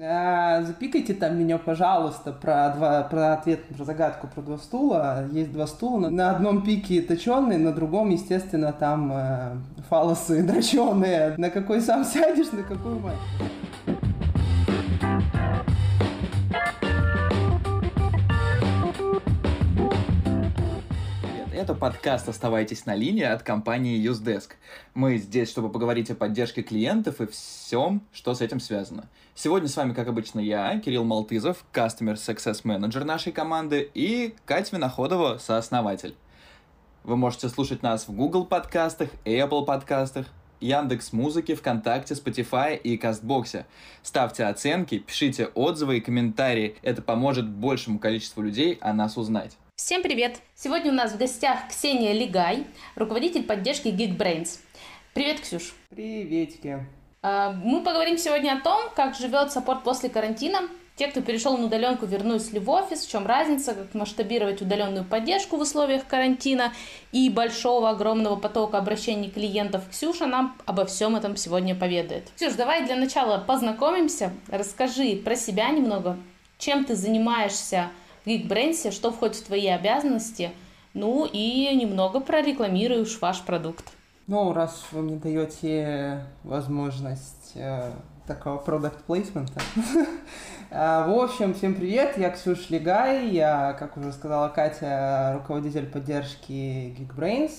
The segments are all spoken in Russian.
А, запикайте там меня, пожалуйста, про, два, про ответ, про загадку про два стула. Есть два стула. На одном пике точеный, на другом, естественно, там э, фалосы дроченые. На какой сам сядешь, на какую мать. Это подкаст «Оставайтесь на линии» от компании UseDesk. Мы здесь, чтобы поговорить о поддержке клиентов и всем, что с этим связано. Сегодня с вами, как обычно, я, Кирилл Малтызов, Customer Success Manager нашей команды, и Катя Виноходова, сооснователь. Вы можете слушать нас в Google подкастах, Apple подкастах, Яндекс Музыки, ВКонтакте, Spotify и Кастбоксе. Ставьте оценки, пишите отзывы и комментарии. Это поможет большему количеству людей о нас узнать. Всем привет! Сегодня у нас в гостях Ксения Лигай, руководитель поддержки Geekbrains. Привет, Ксюш! Приветики! А, мы поговорим сегодня о том, как живет саппорт после карантина. Те, кто перешел на удаленку, вернулись ли в офис, в чем разница, как масштабировать удаленную поддержку в условиях карантина и большого огромного потока обращений клиентов. Ксюша нам обо всем этом сегодня поведает. Ксюш, давай для начала познакомимся. Расскажи про себя немного, чем ты занимаешься Geekbrains, что входит в твои обязанности, ну и немного прорекламируешь ваш продукт. Ну, раз вы мне даете возможность э, такого продукт плейсмента. А, в общем, всем привет, я Ксюш Легай, я, как уже сказала Катя, руководитель поддержки Geekbrains.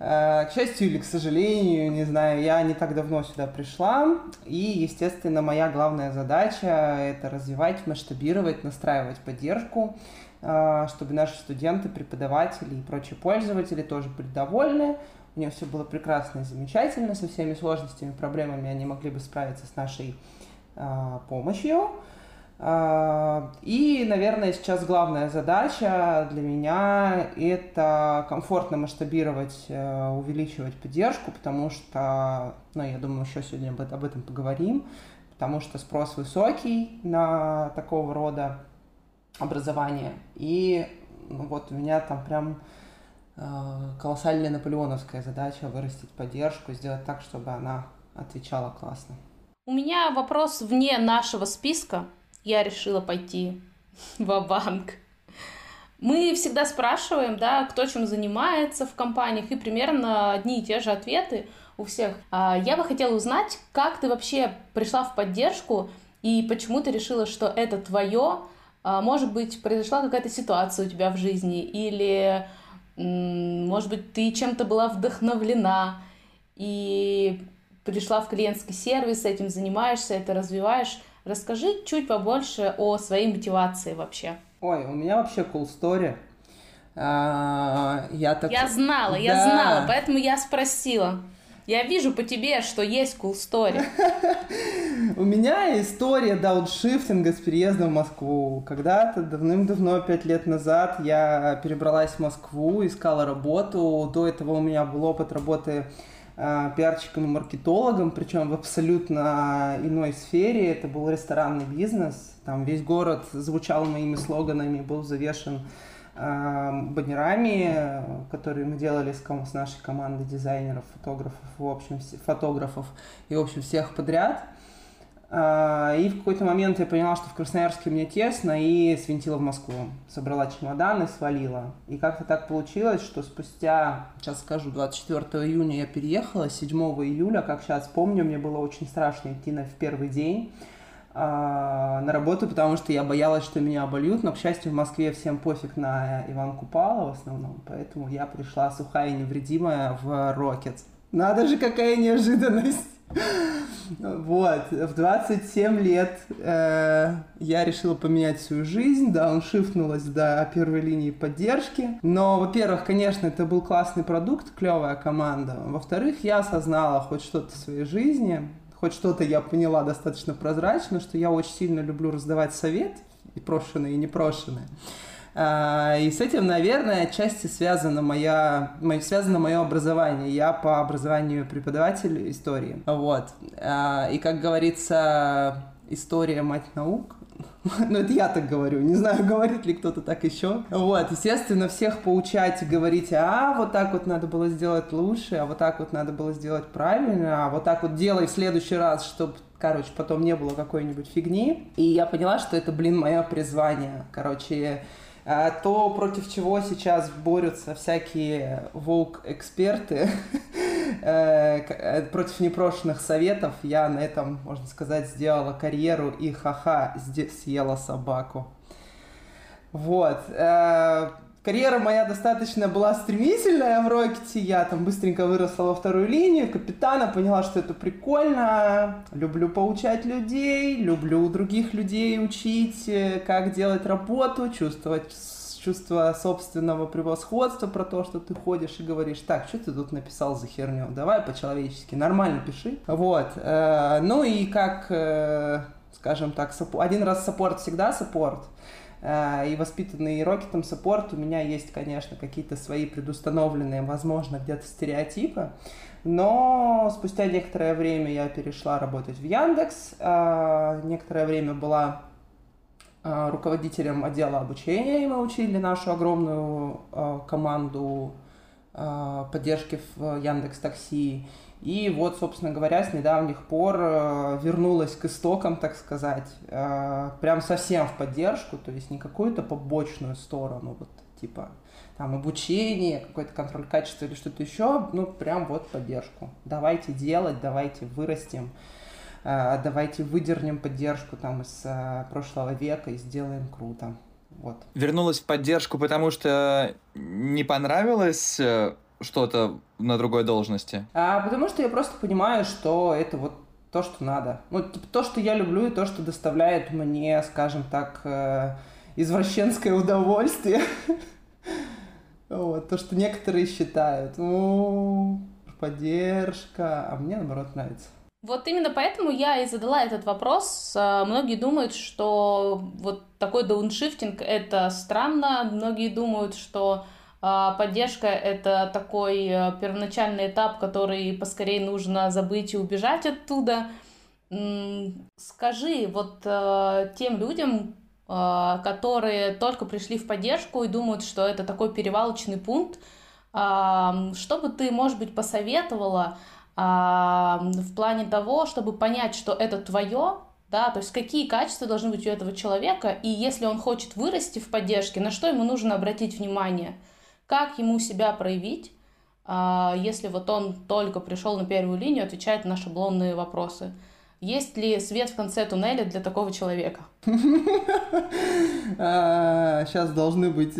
Э, к счастью или к сожалению, не знаю, я не так давно сюда пришла, и, естественно, моя главная задача – это развивать, масштабировать, настраивать поддержку, э, чтобы наши студенты, преподаватели и прочие пользователи тоже были довольны, у них все было прекрасно и замечательно, со всеми сложностями, проблемами они могли бы справиться с нашей э, помощью. А, и, наверное, сейчас главная задача для меня – это комфортно масштабировать, э, увеличивать поддержку, потому что, ну, я думаю, еще сегодня об этом поговорим, потому что спрос высокий на такого рода образование. И ну, вот у меня там прям э, колоссальная наполеоновская задача вырастить поддержку, сделать так, чтобы она отвечала классно. У меня вопрос вне нашего списка – я решила пойти в банк Мы всегда спрашиваем, да, кто чем занимается в компаниях, и примерно одни и те же ответы у всех. А, я бы хотела узнать, как ты вообще пришла в поддержку и почему ты решила, что это твое. А, может быть, произошла какая-то ситуация у тебя в жизни, или, может быть, ты чем-то была вдохновлена и пришла в клиентский сервис, этим занимаешься, это развиваешь. Расскажи чуть побольше о своей мотивации вообще. Ой, у меня вообще cool story. А, я, так... я знала, да. я знала, поэтому я спросила. Я вижу по тебе, что есть cool story. У меня история дауншифтинга с переездом в Москву. Когда-то, давным-давно, пять лет назад, я перебралась в Москву, искала работу. До этого у меня был опыт работы пиарщиком и маркетологом, причем в абсолютно иной сфере. Это был ресторанный бизнес. Там весь город звучал моими слоганами, был завешен э, баннерами, которые мы делали с, с нашей командой дизайнеров, фотографов, в общем, фотографов и, в общем, всех подряд. А, и в какой-то момент я поняла, что в Красноярске мне тесно, и свинтила в Москву. Собрала чемодан и свалила. И как-то так получилось, что спустя, сейчас скажу, 24 июня я переехала, 7 июля, как сейчас помню, мне было очень страшно идти на в первый день а, на работу, потому что я боялась, что меня обольют, но, к счастью, в Москве всем пофиг на Иван Купала в основном, поэтому я пришла сухая и невредимая в Рокет. Надо же, какая неожиданность! Вот, в 27 лет э, я решила поменять свою жизнь, да, он шифнулась до первой линии поддержки. Но, во-первых, конечно, это был классный продукт, клевая команда. Во-вторых, я осознала хоть что-то в своей жизни, хоть что-то я поняла достаточно прозрачно, что я очень сильно люблю раздавать совет, и прошенные, и непрошенные. А, и с этим, наверное, отчасти связано, моя, связано мое образование. Я по образованию преподаватель истории. Вот. А, и, как говорится, история мать наук. Ну, это я так говорю. Не знаю, говорит ли кто-то так еще. Вот, естественно, всех поучать и говорить, а вот так вот надо было сделать лучше, а вот так вот надо было сделать правильно, а вот так вот делай в следующий раз, чтобы короче, потом не было какой-нибудь фигни. И я поняла, что это, блин, мое призвание. Короче, то, против чего сейчас борются всякие волк-эксперты, э, э, против непрошенных советов, я на этом, можно сказать, сделала карьеру и ха-ха, съела собаку. Вот. Карьера моя достаточно была стремительная в Рокете. Я там быстренько выросла во вторую линию капитана, поняла, что это прикольно. Люблю поучать людей, люблю других людей учить, э, как делать работу, чувствовать чувство собственного превосходства про то, что ты ходишь и говоришь, так, что ты тут написал за херню, давай по-человечески, нормально пиши. Вот. Э, ну и как, э, скажем так, один раз support всегда support. Э, и воспитанный Рокетом support, у меня есть, конечно, какие-то свои предустановленные, возможно, где-то стереотипы, но спустя некоторое время я перешла работать в Яндекс, э, некоторое время была э, руководителем отдела обучения, и мы учили нашу огромную команду поддержки в Яндекс Такси. И вот, собственно говоря, с недавних пор э, вернулась к истокам, так сказать, э, прям совсем в поддержку, то есть не какую-то побочную сторону, вот типа там обучение, какой-то контроль качества или что-то еще, ну прям вот поддержку. Давайте делать, давайте вырастем, э, давайте выдернем поддержку там из прошлого века и сделаем круто. Вот. Вернулась в поддержку, потому что не понравилось что-то на другой должности? А, потому что я просто понимаю, что это вот то, что надо. Ну, типа, то, что я люблю, и то, что доставляет мне, скажем так, э, извращенское удовольствие. Вот, то, что некоторые считают, ну, поддержка, а мне, наоборот, нравится. Вот именно поэтому я и задала этот вопрос. А, многие думают, что вот такой дауншифтинг — это странно. Многие думают, что поддержка — это такой э, первоначальный этап, который поскорее нужно забыть и убежать оттуда. Скажи вот э, тем людям, э, которые только пришли в поддержку и думают, что это такой перевалочный пункт, а, что бы ты, может быть, посоветовала а, в плане того, чтобы понять, что это твое, да, то есть какие качества должны быть у этого человека, и если он хочет вырасти в поддержке, на что ему нужно обратить внимание – как ему себя проявить, а, если вот он только пришел на первую линию, отвечает на шаблонные вопросы. Есть ли свет в конце туннеля для такого человека? Сейчас а, должны быть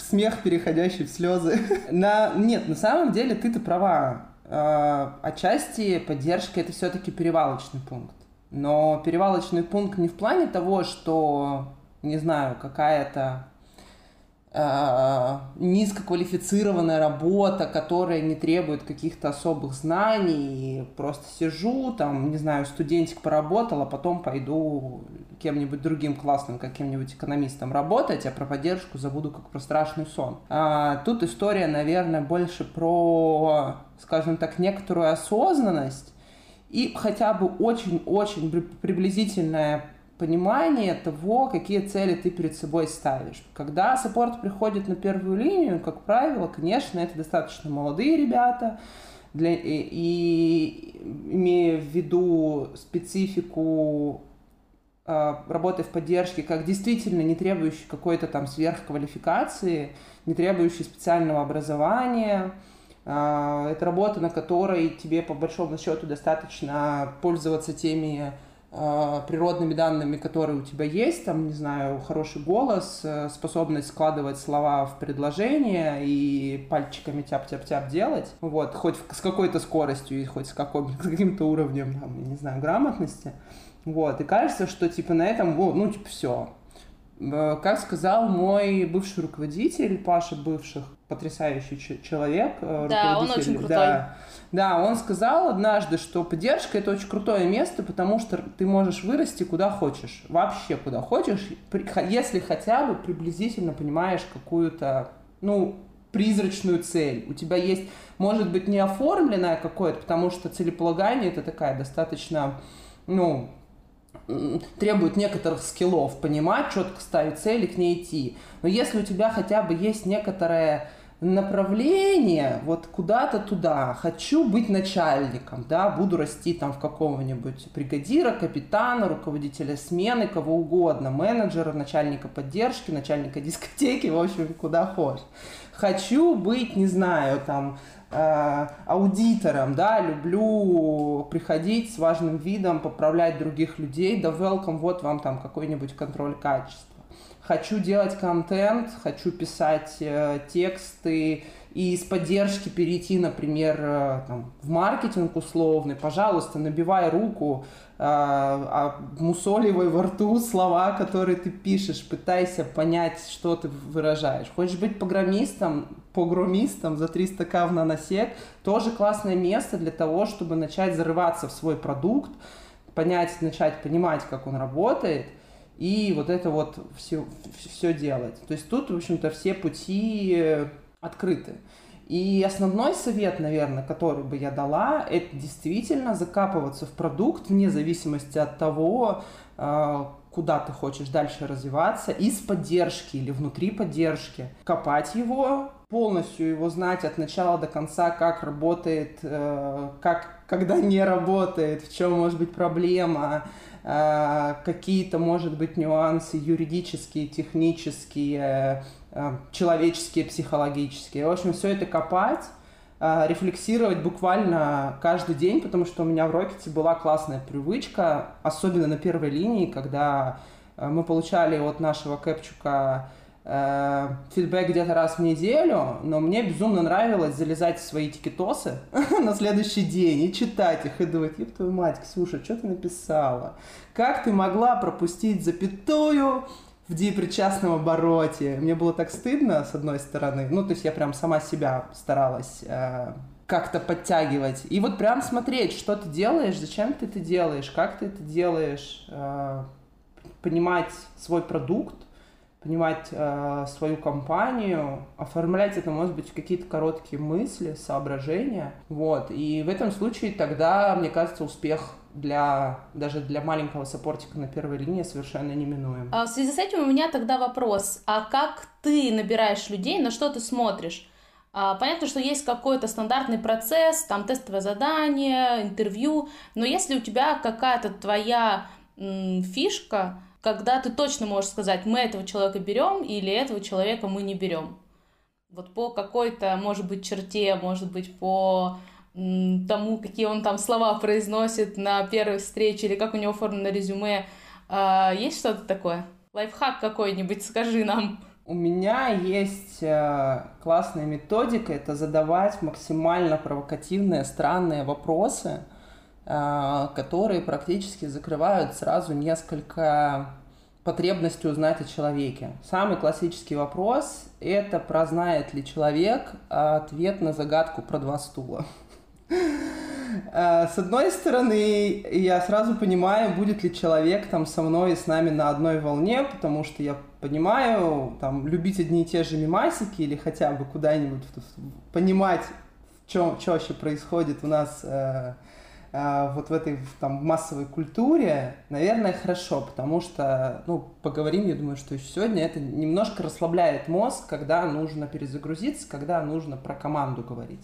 смех, переходящий в слезы. На... Нет, на самом деле ты-то права. А, отчасти поддержка это все-таки перевалочный пункт. Но перевалочный пункт не в плане того, что, не знаю, какая-то низкоквалифицированная работа, которая не требует каких-то особых знаний, и просто сижу, там, не знаю, студентик поработал, а потом пойду кем-нибудь другим классным каким-нибудь экономистом работать, а про поддержку забуду как про страшный сон. А, тут история, наверное, больше про, скажем так, некоторую осознанность и хотя бы очень-очень приблизительное понимание того, какие цели ты перед собой ставишь. Когда саппорт приходит на первую линию, как правило, конечно, это достаточно молодые ребята, для, и, и имея в виду специфику э, работы в поддержке, как действительно не требующий какой-то там сверхквалификации, не требующий специального образования, э, это работа, на которой тебе по большому счету достаточно пользоваться теми природными данными, которые у тебя есть, там, не знаю, хороший голос, э, способность складывать слова в предложение и пальчиками тяп-тяп-тяп делать, вот, хоть с какой-то скоростью и хоть с, с каким-то уровнем, там, не знаю, грамотности, вот, и кажется, что, типа, на этом, ну, типа, все, Э, как сказал мой бывший руководитель, Паша бывших, потрясающий человек. Э, да, он очень крутой. Да, да, он сказал однажды, что поддержка это очень крутое место, потому что ты можешь вырасти куда хочешь, вообще куда хочешь, если хотя бы приблизительно понимаешь какую-то, ну, призрачную цель. У тебя есть, может быть, не оформленное какое-то, потому что целеполагание это такая достаточно, ну, требует некоторых скиллов, понимать, четко ставить цели, к ней идти. Но если у тебя хотя бы есть некоторое направление вот куда-то туда. Хочу быть начальником, да, буду расти там в какого-нибудь бригадира, капитана, руководителя смены, кого угодно, менеджера, начальника поддержки, начальника дискотеки, в общем, куда хочешь. Хочу быть, не знаю, там, э, аудитором, да, люблю приходить с важным видом, поправлять других людей, да, welcome, вот вам там какой-нибудь контроль качества хочу делать контент, хочу писать э, тексты и с поддержки перейти, например, э, там, в маркетинг условный, пожалуйста, набивай руку, э, а мусоливай во рту слова, которые ты пишешь, пытайся понять, что ты выражаешь. Хочешь быть программистом, погромистом за 300 к в наносек, тоже классное место для того, чтобы начать зарываться в свой продукт, понять, начать понимать, как он работает – и вот это вот все, все делать. То есть тут, в общем-то, все пути э, открыты. И основной совет, наверное, который бы я дала, это действительно закапываться в продукт вне зависимости от того, э, куда ты хочешь дальше развиваться, из поддержки или внутри поддержки. Копать его, полностью его знать от начала до конца, как работает, э, как, когда не работает, в чем может быть проблема, какие-то, может быть, нюансы юридические, технические, э, человеческие, психологические. В общем, все это копать, э, рефлексировать буквально каждый день, потому что у меня в Рокете была классная привычка, особенно на первой линии, когда мы получали от нашего Кэпчука э, фидбэк где-то раз в неделю, но мне безумно нравилось залезать в свои тикетосы на следующий день и читать их, и думать, еб твою мать, Ксюша, что ты написала? Как ты могла пропустить запятую в депричастном обороте? Мне было так стыдно, с одной стороны, ну, то есть я прям сама себя старалась э, как-то подтягивать. И вот прям смотреть, что ты делаешь, зачем ты это делаешь, как ты это делаешь, э, понимать свой продукт, понимать э, свою компанию, оформлять это, может быть, какие-то короткие мысли, соображения. Вот. И в этом случае тогда, мне кажется, успех для даже для маленького саппортика на первой линии совершенно неминуем. А в связи с этим у меня тогда вопрос. А как ты набираешь людей, на что ты смотришь? А, понятно, что есть какой-то стандартный процесс, там тестовое задание, интервью, но если у тебя какая-то твоя м, фишка, когда ты точно можешь сказать, мы этого человека берем или этого человека мы не берем. Вот по какой-то, может быть, черте, может быть, по тому, какие он там слова произносит на первой встрече или как у него оформлено резюме. А, есть что-то такое? Лайфхак какой-нибудь, скажи нам. У меня есть э, классная методика, это задавать максимально провокативные, странные вопросы, которые практически закрывают сразу несколько потребностей узнать о человеке. Самый классический вопрос – это про знает ли человек ответ на загадку про два стула. А, с одной стороны, я сразу понимаю, будет ли человек там со мной и с нами на одной волне, потому что я понимаю, там, любить одни и те же мимасики или хотя бы куда-нибудь понимать, что вообще происходит у нас э, вот в этой там массовой культуре, наверное, хорошо, потому что, ну, поговорим, я думаю, что сегодня это немножко расслабляет мозг, когда нужно перезагрузиться, когда нужно про команду говорить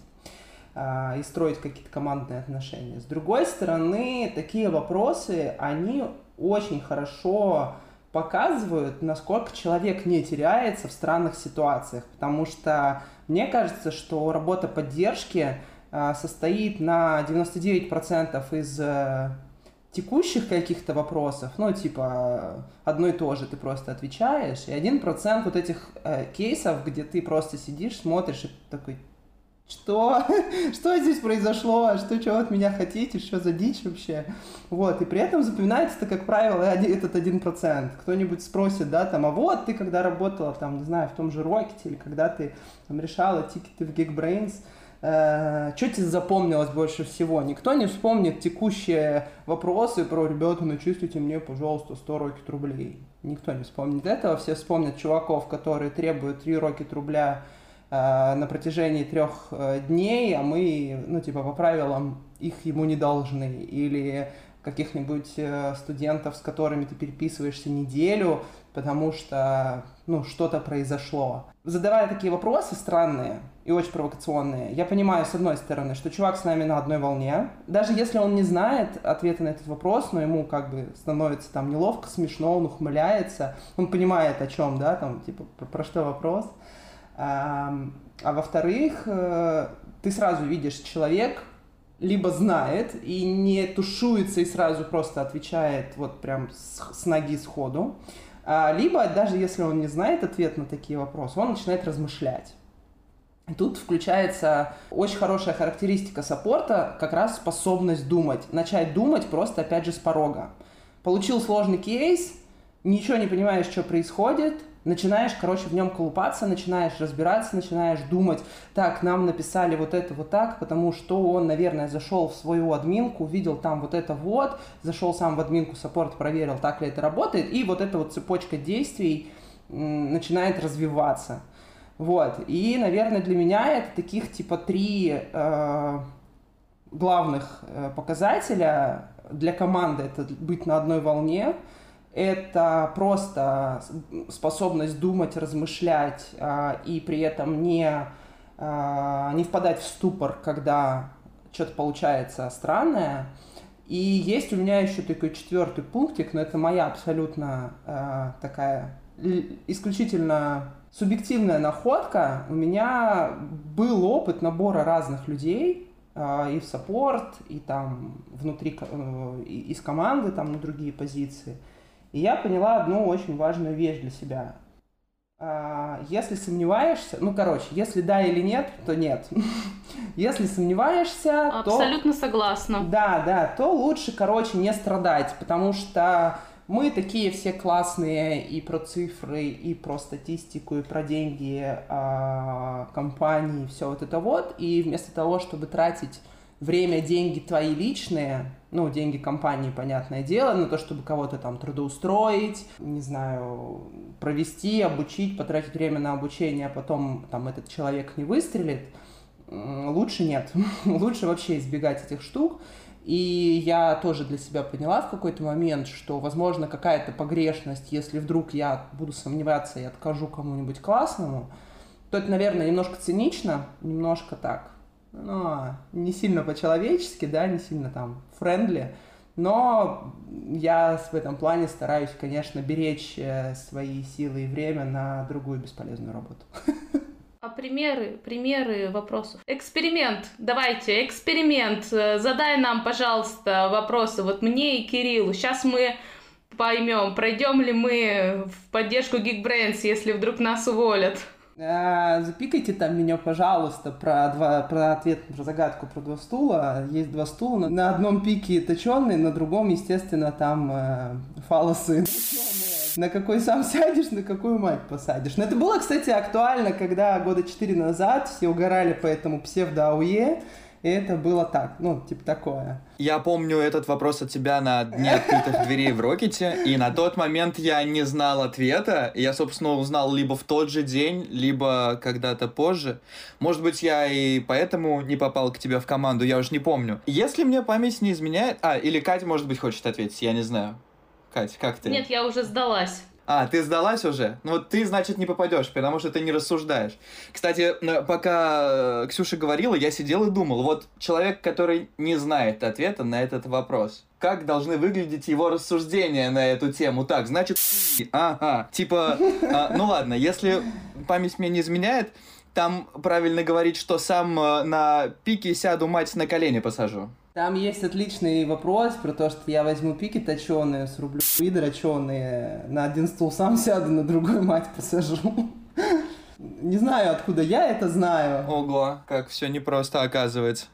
а, и строить какие-то командные отношения. С другой стороны, такие вопросы, они очень хорошо показывают, насколько человек не теряется в странных ситуациях, потому что мне кажется, что работа поддержки а, состоит на 99% из э, текущих каких-то вопросов, ну, типа, одно и то же ты просто отвечаешь, и один процент вот этих э, кейсов, где ты просто сидишь, смотришь и такой, что? что здесь произошло? Что, чего от меня хотите? Что за дичь вообще? Вот, и при этом запоминается-то, как правило, этот один процент. Кто-нибудь спросит, да, там, а вот ты когда работала, там, не знаю, в том же Рокете, или когда ты там решала тикеты в Geekbrains, Э, что тебе запомнилось больше всего? Никто не вспомнит текущие вопросы про «Ребята, начислите мне, пожалуйста, 100 рокет рублей». Никто не вспомнит этого. Все вспомнят чуваков, которые требуют 3 рокет рубля э, на протяжении трех э, дней, а мы, ну, типа, по правилам их ему не должны. Или каких-нибудь э, студентов, с которыми ты переписываешься неделю, потому что, ну, что-то произошло. Задавая такие вопросы странные и очень провокационные, я понимаю, с одной стороны, что чувак с нами на одной волне. Даже если он не знает ответа на этот вопрос, но ему как бы становится там неловко, смешно, он ухмыляется, он понимает о чем, да, там, типа, про, про что вопрос. А, а во-вторых, э, ты сразу видишь, человек либо знает и не тушуется и сразу просто отвечает вот прям с, с ноги сходу, либо даже если он не знает ответ на такие вопросы, он начинает размышлять. Тут включается очень хорошая характеристика саппорта, как раз способность думать. Начать думать просто, опять же, с порога. Получил сложный кейс, ничего не понимаешь, что происходит, начинаешь, короче, в нем колупаться, начинаешь разбираться, начинаешь думать, так, нам написали вот это вот так, потому что он, наверное, зашел в свою админку, увидел там вот это вот, зашел сам в админку саппорт, проверил, так ли это работает, и вот эта вот цепочка действий начинает развиваться. Вот, и, наверное, для меня это таких типа три э, главных э, показателя для команды. Это быть на одной волне, это просто способность думать, размышлять а, и при этом не, а, не впадать в ступор, когда что-то получается странное. И есть у меня еще такой четвертый пунктик, но это моя абсолютно а, такая исключительно субъективная находка. У меня был опыт набора разных людей, и в саппорт, и там внутри, э, из команды, там на другие позиции – и я поняла одну очень важную вещь для себя. А, если сомневаешься, ну, короче, если да или нет, то нет. Если сомневаешься, Абсолютно то... Абсолютно согласна. Да, да, то лучше, короче, не страдать, потому что мы такие все классные и про цифры, и про статистику, и про деньги а, компании, все вот это вот. И вместо того, чтобы тратить время, деньги твои личные, ну, деньги компании, понятное дело, на то, чтобы кого-то там трудоустроить, не знаю, провести, обучить, потратить время на обучение, а потом там этот человек не выстрелит, лучше нет. лучше вообще избегать этих штук. И я тоже для себя поняла в какой-то момент, что, возможно, какая-то погрешность, если вдруг я буду сомневаться и откажу кому-нибудь классному, то это, наверное, немножко цинично, немножко так, ну, не сильно по-человечески, да, не сильно там френдли, но я в этом плане стараюсь, конечно, беречь э, свои силы и время на другую бесполезную работу. А примеры, примеры вопросов. Эксперимент. Давайте, эксперимент. Задай нам, пожалуйста, вопросы. Вот мне и Кириллу. Сейчас мы поймем, пройдем ли мы в поддержку Geekbrains, если вдруг нас уволят. А, запикайте там меня, пожалуйста, про, два, про ответ про загадку про два стула. Есть два стула. На одном пике точеный, на другом, естественно, там э, фалосы. На какой сам сядешь, на какую мать посадишь. Но это было, кстати, актуально, когда года четыре назад все угорали по этому псевдо-АУЕ. И это было так, ну, типа такое. Я помню этот вопрос от тебя на дне открытых дверей в Рокете, и на тот момент я не знал ответа. Я, собственно, узнал либо в тот же день, либо когда-то позже. Может быть, я и поэтому не попал к тебе в команду, я уже не помню. Если мне память не изменяет... А, или Катя, может быть, хочет ответить, я не знаю. Катя, как ты? Нет, я уже сдалась. А, ты сдалась уже? Ну вот ты, значит, не попадешь, потому что ты не рассуждаешь. Кстати, пока э, Ксюша говорила, я сидел и думал, вот человек, который не знает ответа на этот вопрос, как должны выглядеть его рассуждения на эту тему? Так, значит, ага, типа, а, ну ладно, если память мне не изменяет, там правильно говорить, что сам э, на пике сяду, мать на колени посажу. Там есть отличный вопрос про то, что я возьму пики точеные, срублю и дроченые, на один стул сам сяду, на другой мать посажу. Не знаю, откуда я это знаю. Ого, как все непросто оказывается.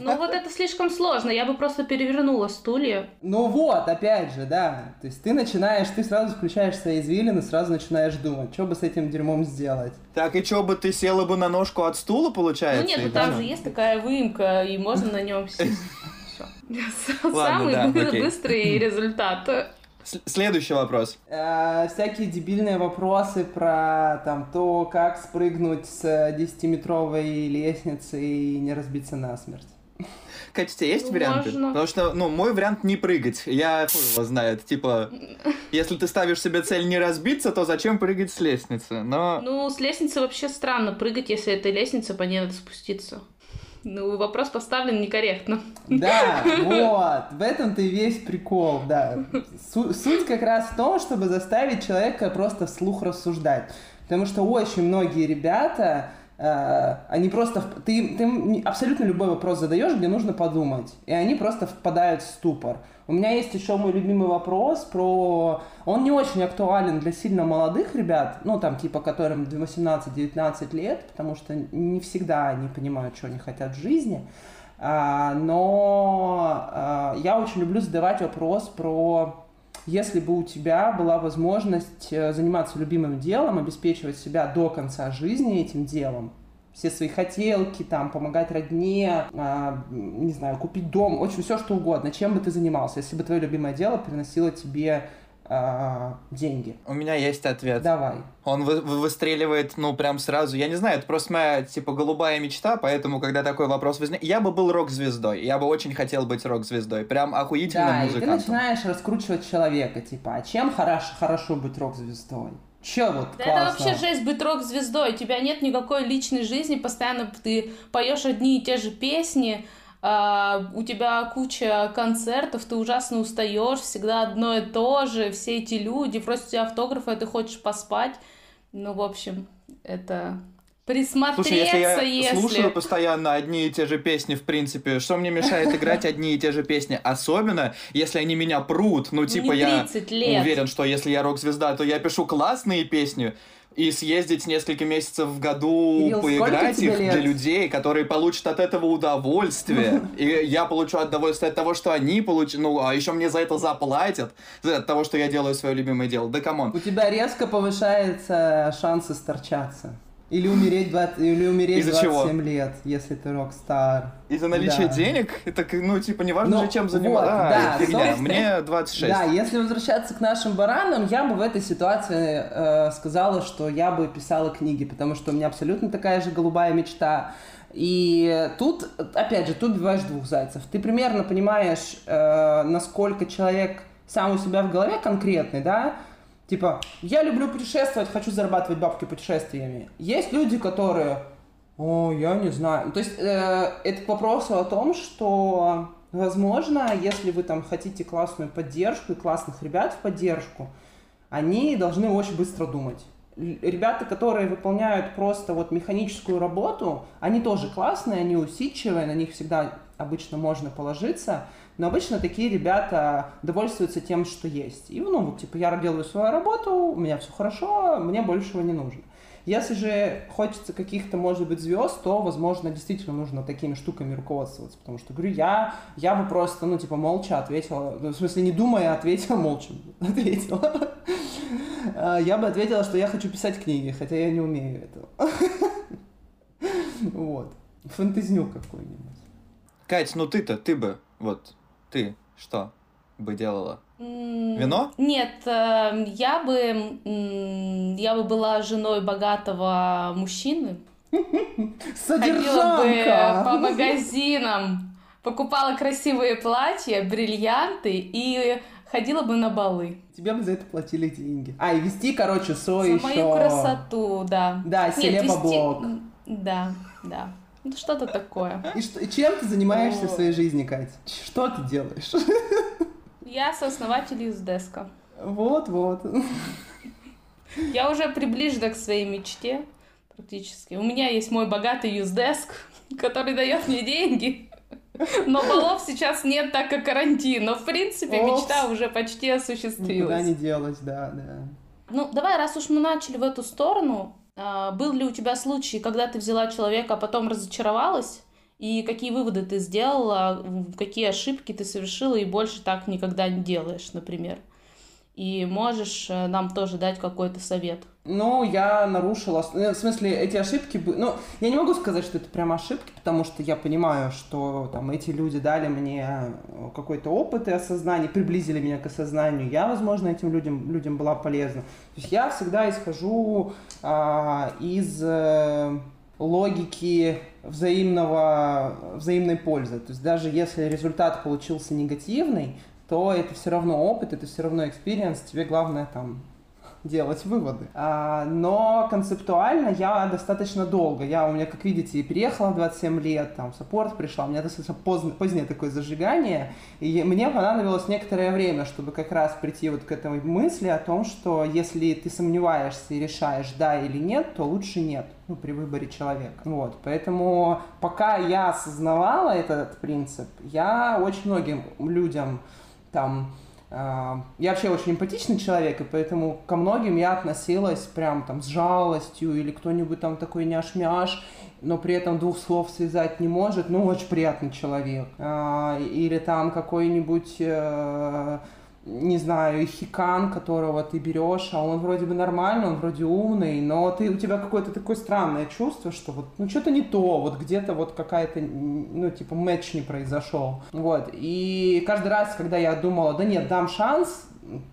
Ну вот это слишком сложно, я бы просто перевернула стулья. Ну вот, опять же, да. То есть ты начинаешь, ты сразу включаешь свои извилины, сразу начинаешь думать, что бы с этим дерьмом сделать. Так, и что бы, ты села бы на ножку от стула, получается? Ну нет, ну там же есть такая выемка, и можно на нем сесть. Самый быстрый результат. Следующий вопрос. Э, всякие дебильные вопросы про там то, как спрыгнуть с 10-метровой лестницы и не разбиться насмерть. Катя, у тебя есть Ну, варианты? можно. Потому что, ну, мой вариант не прыгать. Я хуй его знает. Типа, если ты ставишь себе цель не разбиться, то зачем прыгать с лестницы? Но... Ну, с лестницы вообще странно прыгать, если это лестница, по ней надо спуститься. Ну, вопрос поставлен некорректно. Да, вот, в этом-то и весь прикол, да. Су- суть как раз в том, чтобы заставить человека просто вслух рассуждать. Потому что очень многие ребята, они просто... Ты, ты абсолютно любой вопрос задаешь, где нужно подумать, и они просто впадают в ступор. У меня есть еще мой любимый вопрос про... Он не очень актуален для сильно молодых ребят, ну, там, типа, которым 18-19 лет, потому что не всегда они понимают, что они хотят в жизни. А, но а, я очень люблю задавать вопрос про если бы у тебя была возможность э, заниматься любимым делом, обеспечивать себя до конца жизни этим делом, все свои хотелки, там, помогать родне, а, не знаю, купить дом, очень все что угодно, чем бы ты занимался, если бы твое любимое дело приносило тебе а, деньги. У меня есть ответ. Давай. Он вы- вы- выстреливает, ну, прям сразу. Я не знаю, это просто моя, типа, голубая мечта, поэтому, когда такой вопрос возник... Я бы был рок-звездой. Я бы очень хотел быть рок-звездой. Прям охуительным Да, и ты музыкантом. начинаешь раскручивать человека, типа, а чем хорошо, хорошо быть рок-звездой? Че вот Да классно? это вообще жесть быть рок-звездой. У тебя нет никакой личной жизни, постоянно ты поешь одни и те же песни, а, у тебя куча концертов, ты ужасно устаешь, всегда одно и то же, все эти люди, просят у тебя автографы, а ты хочешь поспать. Ну, в общем, это присмотреться, Слушай, если я если... слушаю постоянно одни и те же песни, в принципе, что мне мешает играть одни и те же песни? Особенно, если они меня прут. Ну, типа, я 30 лет. уверен, что если я рок-звезда, то я пишу классные песни, и съездить несколько месяцев в году, Кирилл, поиграть их live? для людей, которые получат от этого удовольствие. И я получу удовольствие от того, что они получат, ну, а еще мне за это заплатят, за того, что я делаю свое любимое дело. Да come on. У тебя резко повышается шансы сторчаться. Или умереть, 20 или умереть Из-за 27 чего? лет, если ты рок-стар. Из-за наличия Да. денег, это, ну, типа, неважно Ну, же, чем вот, заниматься. да, А, фигня. собственно, Мне 26. Да, если возвращаться к нашим баранам, я бы в этой ситуации э, сказала, что я бы писала книги, потому что у меня абсолютно такая же голубая мечта. И тут, опять же, ты убиваешь двух зайцев. Ты примерно понимаешь, э, насколько человек сам у себя в голове конкретный, да? Типа, я люблю путешествовать, хочу зарабатывать бабки путешествиями. Есть люди, которые, о, я не знаю. То есть э, это к вопросу о том, что, возможно, если вы там хотите классную поддержку и классных ребят в поддержку, они должны очень быстро думать. Ребята, которые выполняют просто вот механическую работу, они тоже классные, они усидчивые, на них всегда обычно можно положиться, но обычно такие ребята довольствуются тем, что есть. И, ну, вот, типа, я делаю свою работу, у меня все хорошо, мне большего не нужно. Если же хочется каких-то, может быть, звезд, то, возможно, действительно нужно такими штуками руководствоваться. Потому что, говорю, я, я бы просто, ну, типа, молча ответила, ну, в смысле, не думая, ответила, молча ответила. А, Я бы ответила, что я хочу писать книги, хотя я не умею этого. Вот. Фантазню какой-нибудь. Кать, ну ты-то, ты бы, вот, ты что бы делала? Вино? Нет, э, я бы, я бы была женой богатого мужчины. Ходила бы по Содержанка! магазинам, покупала красивые платья, бриллианты и ходила бы на балы. Тебе бы за это платили деньги. А, и вести, короче, со За еще. мою красоту, да. Да, селеба-блог. вести- Да, да. Ну что-то такое. И что, и чем ты занимаешься в О. своей жизни, Кать? Что ты делаешь? Я сооснователь Юздеска. Вот-вот. Я уже приближена к своей мечте практически. У меня есть мой богатый юздеск, который дает мне деньги. Но балов сейчас нет, так как карантин. Но, в принципе, Опс. мечта уже почти Никуда осуществилась. не делась, да, да. Ну, давай, раз уж мы начали в эту сторону, был ли у тебя случай, когда ты взяла человека, а потом разочаровалась? И какие выводы ты сделала, какие ошибки ты совершила и больше так никогда не делаешь, например? И можешь э, нам тоже дать какой-то совет? Ну, я нарушила... э, В смысле, эти ошибки... Ну, я не могу сказать, что это прям ошибки, потому что я понимаю, что там эти люди дали мне э, какой-то опыт и осознание, приблизили меня к осознанию. Я, возможно, этим людям, людям была полезна. То есть я всегда исхожу а, из... логики взаимного, взаимной пользы. То есть даже если результат получился негативный, то это все равно опыт, это все равно experience, тебе главное там делать выводы. А, но концептуально я достаточно долго. Я у меня, как видите, переехала в 27 лет, там, в саппорт пришла, у меня достаточно поздно, позднее такое зажигание, и мне понадобилось некоторое время, чтобы как раз прийти вот к этой мысли о том, что если ты сомневаешься и решаешь да или нет, то лучше нет ну, при выборе человека. Вот, поэтому пока я осознавала этот принцип, я очень многим людям там я вообще очень эмпатичный человек, и поэтому ко многим я относилась прям там с жалостью, или кто-нибудь там такой няш-мяш, но при этом двух слов связать не может, ну, очень приятный человек. А, или там какой-нибудь э, не знаю, хикан, которого ты берешь, а он вроде бы нормальный, он вроде умный, но ты, у тебя какое-то такое странное чувство, что вот, ну, что-то не то, вот где-то вот какая-то, ну, типа, матч не произошел. Вот, и каждый раз, когда я думала, да нет, дам шанс,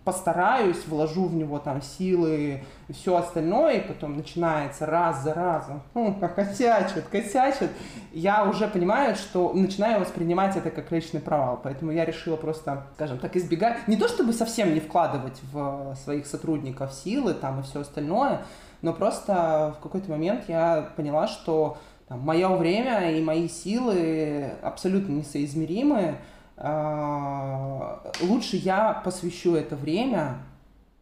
постараюсь, вложу в него там силы и все остальное, и потом начинается раз за разом, ну, косячит, косячит, я уже понимаю, что начинаю воспринимать это как личный провал, поэтому я решила просто, скажем так, избегать, не то чтобы совсем не вкладывать в своих сотрудников силы там и все остальное, но просто в какой-то момент я поняла, что там, мое время и мои силы абсолютно несоизмеримы, лучше я посвящу это время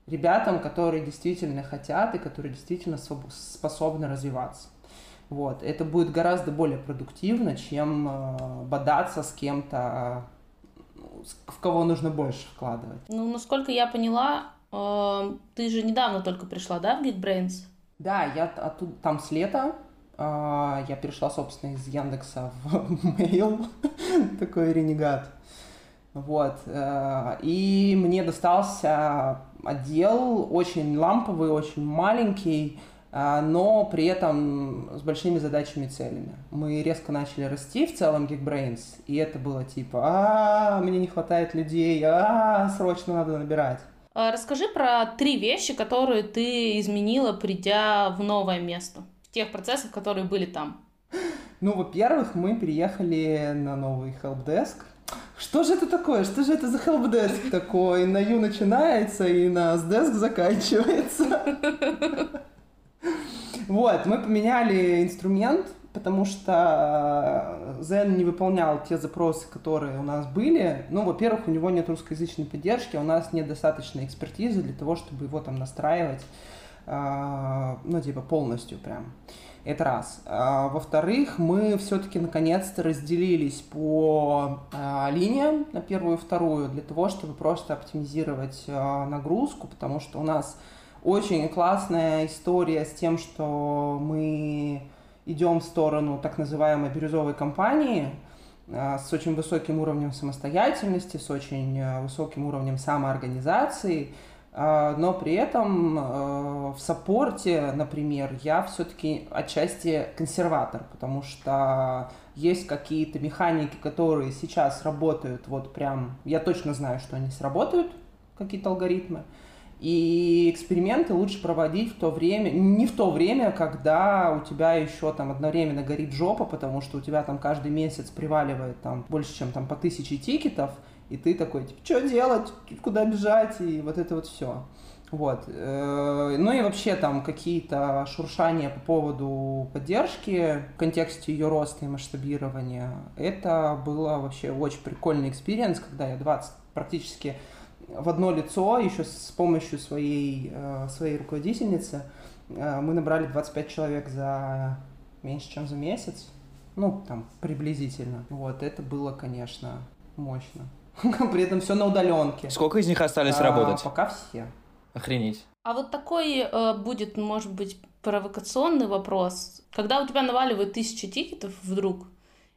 ребятам, которые действительно хотят и которые действительно способны развиваться. Вот. Это будет гораздо более продуктивно, чем э, бодаться с кем-то, в кого нужно больше вкладывать. Ну, насколько я поняла, э, ты же недавно только пришла, да, в Geekbrains? Да, я оттуда, там с лета, э, я перешла, собственно, из Яндекса в Mail, такой ренегат. Вот. Э, и мне достался отдел очень ламповый, очень маленький, э, но при этом с большими задачами и целями. Мы резко начали расти в целом Geekbrains, и это было типа, а, мне не хватает людей, а, срочно надо набирать. А расскажи про три вещи, которые ты изменила, придя в новое место, тех процессов, которые были там. Ну, во-первых, мы переехали на новый helpdesk, что же это такое? Что же это за helpdesk такой? На Ю начинается и на SDesk заканчивается. Вот, мы поменяли инструмент, потому что Zen не выполнял те запросы, которые у нас были. Ну, во-первых, у него нет русскоязычной поддержки, у нас нет достаточной экспертизы для того, чтобы его там настраивать, ну, типа, полностью прям. Это раз. А, во-вторых, мы все-таки наконец-то разделились по а, линиям на первую и вторую для того, чтобы просто оптимизировать нагрузку, потому что у нас очень классная история с тем, что мы идем в сторону так называемой бирюзовой компании, с очень высоким уровнем самостоятельности, с очень высоким уровнем самоорганизации, но при этом э, в саппорте, например, я все-таки отчасти консерватор, потому что есть какие-то механики, которые сейчас работают, вот прям, я точно знаю, что они сработают, какие-то алгоритмы, и эксперименты лучше проводить в то время, не в то время, когда у тебя еще там одновременно горит жопа, потому что у тебя там каждый месяц приваливает там больше, чем там по тысяче тикетов, и ты такой, типа, что делать, куда бежать, и вот это вот все. Вот. Э, ну и вообще там какие-то шуршания по поводу поддержки в контексте ее роста и масштабирования. Это было вообще очень прикольный experience, когда я 20 практически в одно лицо, еще с помощью своей, э, своей руководительницы, э, мы набрали 25 человек за меньше, чем за месяц. Ну, там, приблизительно. Вот, это было, конечно, мощно. При этом все на удаленке. Сколько из них остались а, работать? Пока все. Охренеть. А вот такой э, будет, может быть, провокационный вопрос. Когда у тебя наваливают тысячи тикетов вдруг,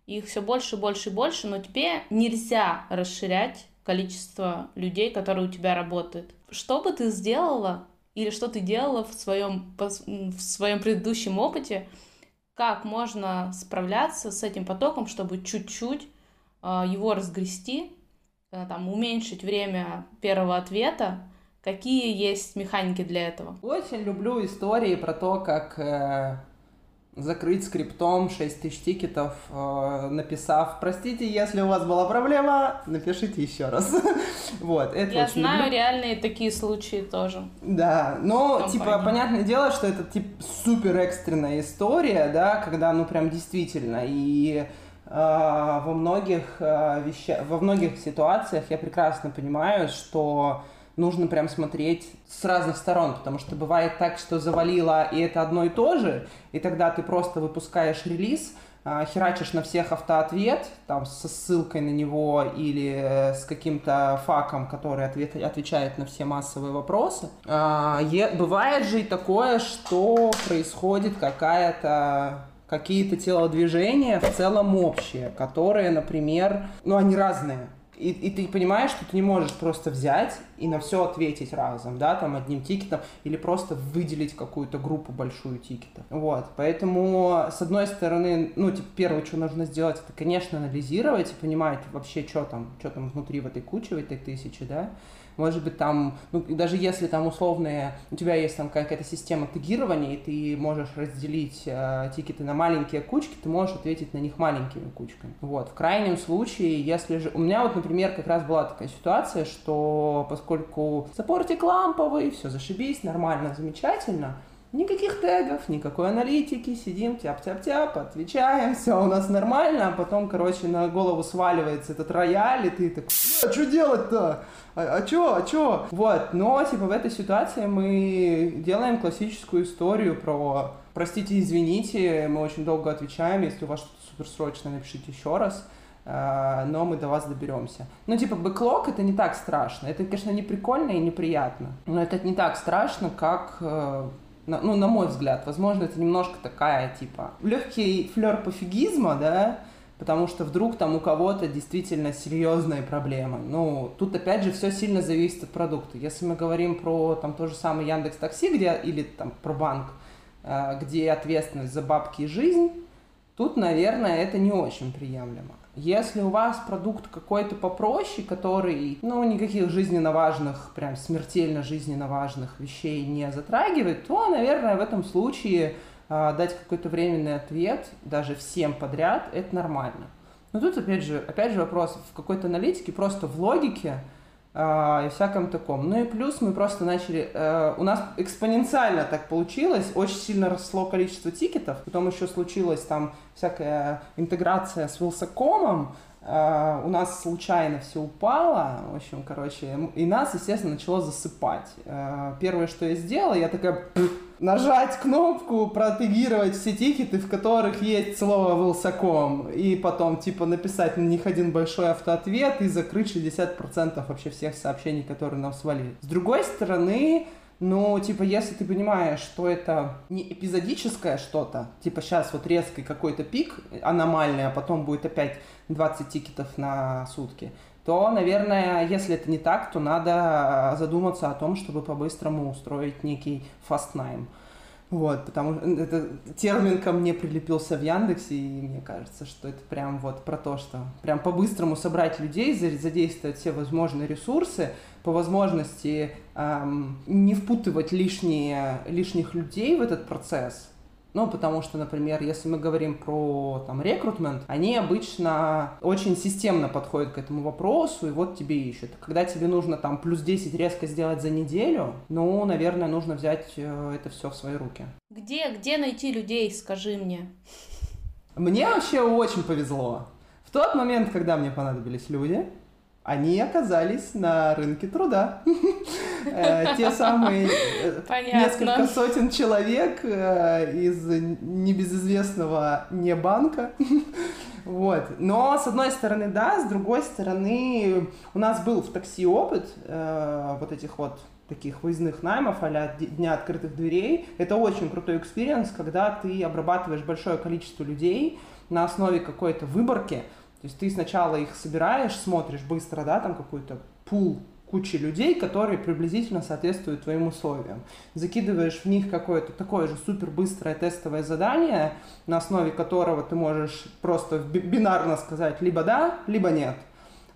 их все больше, больше и больше, но тебе нельзя расширять количество людей, которые у тебя работают. Что бы ты сделала или что ты делала в своем, в своем предыдущем опыте, как можно справляться с этим потоком, чтобы чуть-чуть э, его разгрести там, уменьшить время первого ответа. Какие есть механики для этого? Очень люблю истории про то, как э, закрыть скриптом 6 тысяч тикетов, э, написав, простите, если у вас была проблема, напишите еще раз. вот, это Я знаю люблю. реальные такие случаи тоже. Да, но, типа, понятное дело, что это, типа, супер экстренная история, да, когда, ну, прям действительно, и э, во многих э, вещах, во многих ситуациях я прекрасно понимаю, что нужно прям смотреть с разных сторон, потому что бывает так, что завалило, и это одно и то же, и тогда ты просто выпускаешь релиз, а, херачишь на всех автоответ, там, со ссылкой на него или э, с каким-то факом, который ответ, отвечает на все массовые вопросы. А, бывает же и такое, что происходит какая-то какие-то телодвижения в целом общие, которые, например, ну, они разные. И, и ты понимаешь, что ты не можешь просто взять и на все ответить разом, да, там одним тикетом, или просто выделить какую-то группу большую тикетов. Вот, поэтому, с одной стороны, ну, типа, первое, что нужно сделать, это, конечно, анализировать и понимать вообще, что там, что там внутри в этой куче, в этой тысяче, да, может быть, там, ну, даже если там условные, у тебя есть там какая-то система тегирования, и ты можешь разделить э, тикеты на маленькие кучки, ты можешь ответить на них маленькими кучками. Вот, в крайнем случае, если же... У меня вот, например, как раз была такая ситуация, что поскольку саппортик ламповый, все зашибись, нормально, замечательно, Никаких тегов, никакой аналитики, сидим, тяп-тяп-тяп, отвечаем, все у нас нормально, а потом, короче, на голову сваливается этот рояль, и ты такой, а что делать-то? А, а чё, а чё? Вот, но, типа, в этой ситуации мы делаем классическую историю про «простите, извините, мы очень долго отвечаем, если у вас что-то суперсрочное, напишите еще раз» а, но мы до вас доберемся. Ну, типа, бэклог это не так страшно. Это, конечно, не прикольно и неприятно, но это не так страшно, как ну, на мой взгляд, возможно, это немножко такая, типа, легкий флер пофигизма, да, потому что вдруг там у кого-то действительно серьезные проблемы. Ну, тут опять же все сильно зависит от продукта. Если мы говорим про там то же самое Яндекс Такси, где или там про банк, э, где ответственность за бабки и жизнь, тут, наверное, это не очень приемлемо. Если у вас продукт какой-то попроще, который, ну, никаких жизненно важных, прям смертельно жизненно важных вещей не затрагивает, то, наверное, в этом случае э, дать какой-то временный ответ даже всем подряд, это нормально. Но тут, опять же, опять же вопрос в какой-то аналитике, просто в логике, и всяком таком. Ну и плюс мы просто начали... Э, у нас экспоненциально так получилось, очень сильно росло количество тикетов, потом еще случилась там всякая интеграция с Вилсакомом, Uh, у нас случайно все упало, в общем, короче, и нас, естественно, начало засыпать. Uh, первое, что я сделала, я такая нажать кнопку, протегировать все тикеты, в которых есть слово «Вилсаком», и потом, типа, написать на них один большой автоответ и закрыть 60% вообще всех сообщений, которые нам свалили. С другой стороны, но, типа, если ты понимаешь, что это не эпизодическое что-то, типа сейчас вот резкий какой-то пик аномальный, а потом будет опять 20 тикетов на сутки, то, наверное, если это не так, то надо задуматься о том, чтобы по-быстрому устроить некий fast найм. Вот, потому что это термин ко мне прилепился в Яндексе, и мне кажется, что это прям вот про то, что прям по-быстрому собрать людей, задействовать все возможные ресурсы, по возможности эм, не впутывать лишние, лишних людей в этот процесс, ну, потому что, например, если мы говорим про там рекрутмент, они обычно очень системно подходят к этому вопросу, и вот тебе ищут. Когда тебе нужно там плюс 10 резко сделать за неделю, ну, наверное, нужно взять э, это все в свои руки. Где, где найти людей, скажи мне? Мне вообще очень повезло. В тот момент, когда мне понадобились люди, они оказались на рынке труда. Э, те самые э, несколько сотен человек э, из небезызвестного не банка. Вот. Но, с одной стороны, да, с другой стороны, у нас был в такси опыт вот этих вот таких выездных наймов а Дня открытых дверей. Это очень крутой experience, когда ты обрабатываешь большое количество людей на основе какой-то выборки, то есть ты сначала их собираешь, смотришь быстро, да, там какой-то пул кучи людей, которые приблизительно соответствуют твоим условиям. Закидываешь в них какое-то такое же супер быстрое тестовое задание, на основе которого ты можешь просто бинарно сказать либо да, либо нет.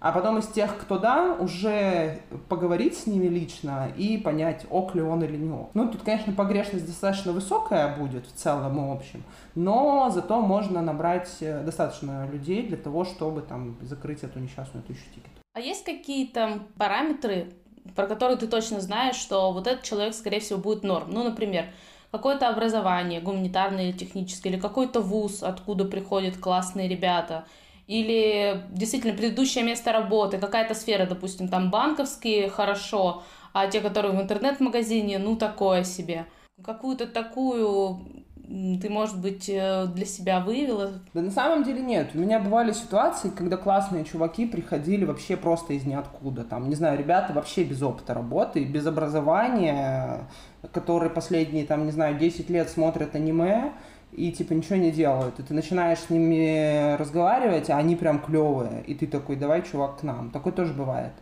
А потом из тех, кто да, уже поговорить с ними лично и понять, ок ли он или не ок. Ну, тут, конечно, погрешность достаточно высокая будет в целом и общем, но зато можно набрать э, достаточно людей для того, чтобы там закрыть эту несчастную тысячу тикетов. А есть какие-то параметры, про которые ты точно знаешь, что вот этот человек, скорее всего, будет норм? Ну, например, какое-то образование, гуманитарное или техническое, или какой-то вуз, откуда приходят классные ребята, или действительно предыдущее место работы, какая-то сфера, допустим, там банковские хорошо, а те, которые в интернет-магазине, ну такое себе. Какую-то такую ты, может быть, э, для себя выявила? Да на самом деле нет. У меня бывали ситуации, когда классные чуваки приходили вообще просто из ниоткуда. Там, не знаю, ребята вообще без опыта работы, без образования, которые последние, там, не знаю, 10 лет смотрят аниме, и типа ничего не делают. И ты начинаешь с ними разговаривать, а они прям клевые. И ты такой, давай, чувак, к нам. Такое тоже бывает.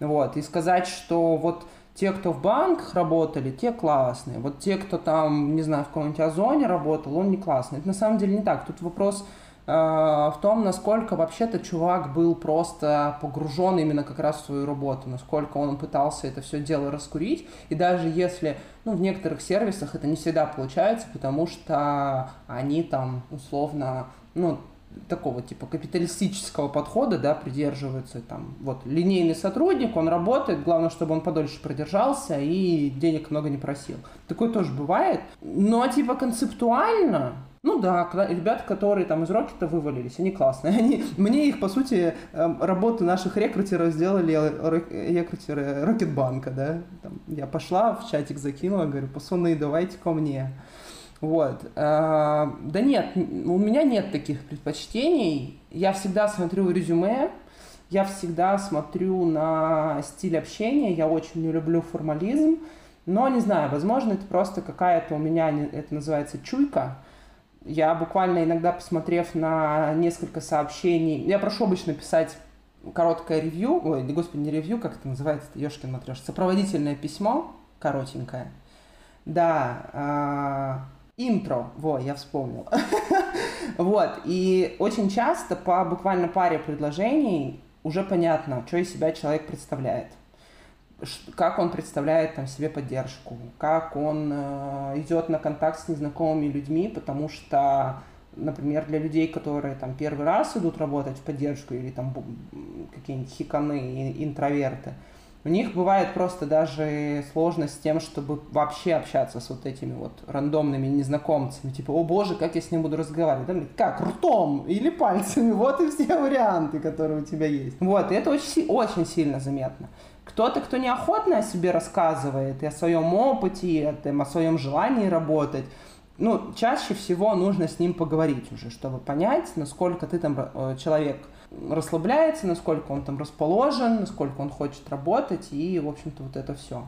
Вот. И сказать, что вот те, кто в банках работали, те классные. Вот те, кто там, не знаю, в каком-нибудь озоне работал, он не классный. Это на самом деле не так. Тут вопрос в том, насколько вообще-то чувак был просто погружен именно как раз в свою работу, насколько он пытался это все дело раскурить. И даже если, ну, в некоторых сервисах это не всегда получается, потому что они там условно, ну, такого типа капиталистического подхода, да, придерживаются там, вот, линейный сотрудник, он работает, главное, чтобы он подольше продержался и денег много не просил. Такое тоже бывает, но типа концептуально, ну да, ребята, которые там из Рокета вывалились, они классные. Они, мне их, по сути, эм, работу наших рекрутеров сделали рекрутеры Рокетбанка, да. Там, я пошла в чатик закинула, говорю, пацаны, давайте ко мне. Вот. А, да нет, у меня нет таких предпочтений. Я всегда смотрю резюме, я всегда смотрю на стиль общения, я очень не люблю формализм, но не знаю, возможно, это просто какая-то у меня, это называется чуйка. Я буквально иногда, посмотрев на несколько сообщений, я прошу обычно писать короткое ревью, ой, господи, не ревью, как это называется, ешкин матрешка, сопроводительное письмо, коротенькое. Да, а, Интро, во, я вспомнил. вот, и очень часто по буквально паре предложений уже понятно, что из себя человек представляет. Как он представляет там себе поддержку, как он э, идет на контакт с незнакомыми людьми, потому что, например, для людей, которые там первый раз идут работать в поддержку или там какие-нибудь хиканы, интроверты, у них бывает просто даже сложность с тем, чтобы вообще общаться с вот этими вот рандомными незнакомцами. Типа, о боже, как я с ним буду разговаривать? Да, как, ртом или пальцами? Вот и все варианты, которые у тебя есть. Вот, и это очень, очень сильно заметно. Кто-то, кто неохотно о себе рассказывает и о своем опыте, и о, о своем желании работать, ну, чаще всего нужно с ним поговорить уже, чтобы понять, насколько ты там э, человек расслабляется, насколько он там расположен, насколько он хочет работать, и, в общем-то, вот это все.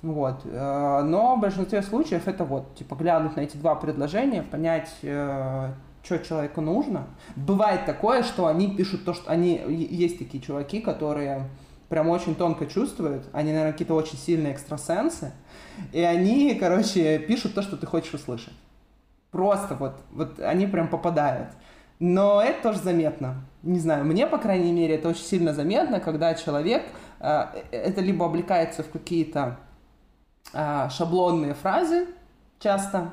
Вот. Э, но в большинстве случаев это вот, типа, глянуть на эти два предложения, понять, э, что человеку нужно. Бывает такое, что они пишут то, что они... Есть такие чуваки, которые прям очень тонко чувствуют, они, наверное, какие-то очень сильные экстрасенсы, и они, короче, пишут то, что ты хочешь услышать. Просто вот, вот они прям попадают. Но это тоже заметно. Не знаю, мне, по крайней мере, это очень сильно заметно, когда человек, э, это либо облекается в какие-то э, шаблонные фразы часто,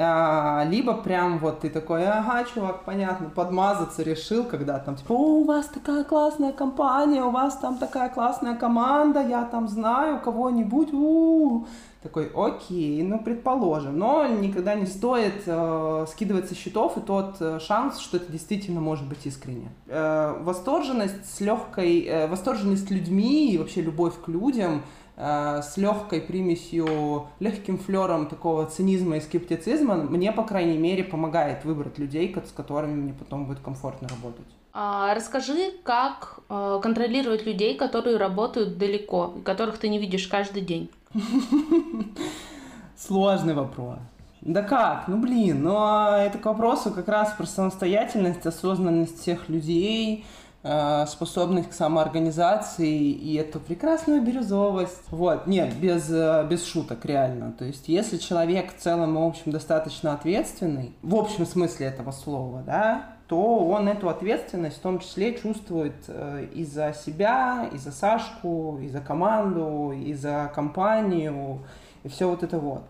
э, либо прям вот ты такой, ага, чувак, понятно, подмазаться решил, когда там типа, о, у вас такая классная компания, у вас там такая классная команда, я там знаю кого-нибудь, у-у-у такой, окей, ну, предположим. Но никогда не стоит э, скидывать со счетов и тот э, шанс, что это действительно может быть искренне. Э, восторженность с легкой, э, восторженность людьми и вообще любовь к людям с легкой примесью, легким флером такого цинизма и скептицизма мне, по крайней мере, помогает выбрать людей, с которыми мне потом будет комфортно работать. А, расскажи, как э, контролировать людей, которые работают далеко, которых ты не видишь каждый день. Сложный вопрос. Да как? Ну блин, а это к вопросу как раз про самостоятельность, осознанность всех людей, э, способность к самоорганизации и эту прекрасную бирюзовость. Вот, нет, без, э, без шуток, реально. То есть, если человек в целом, в общем, достаточно ответственный, в общем смысле этого слова, да, то он эту ответственность в том числе чувствует э, и за себя, и за Сашку, и за команду, и за компанию, и все вот это вот.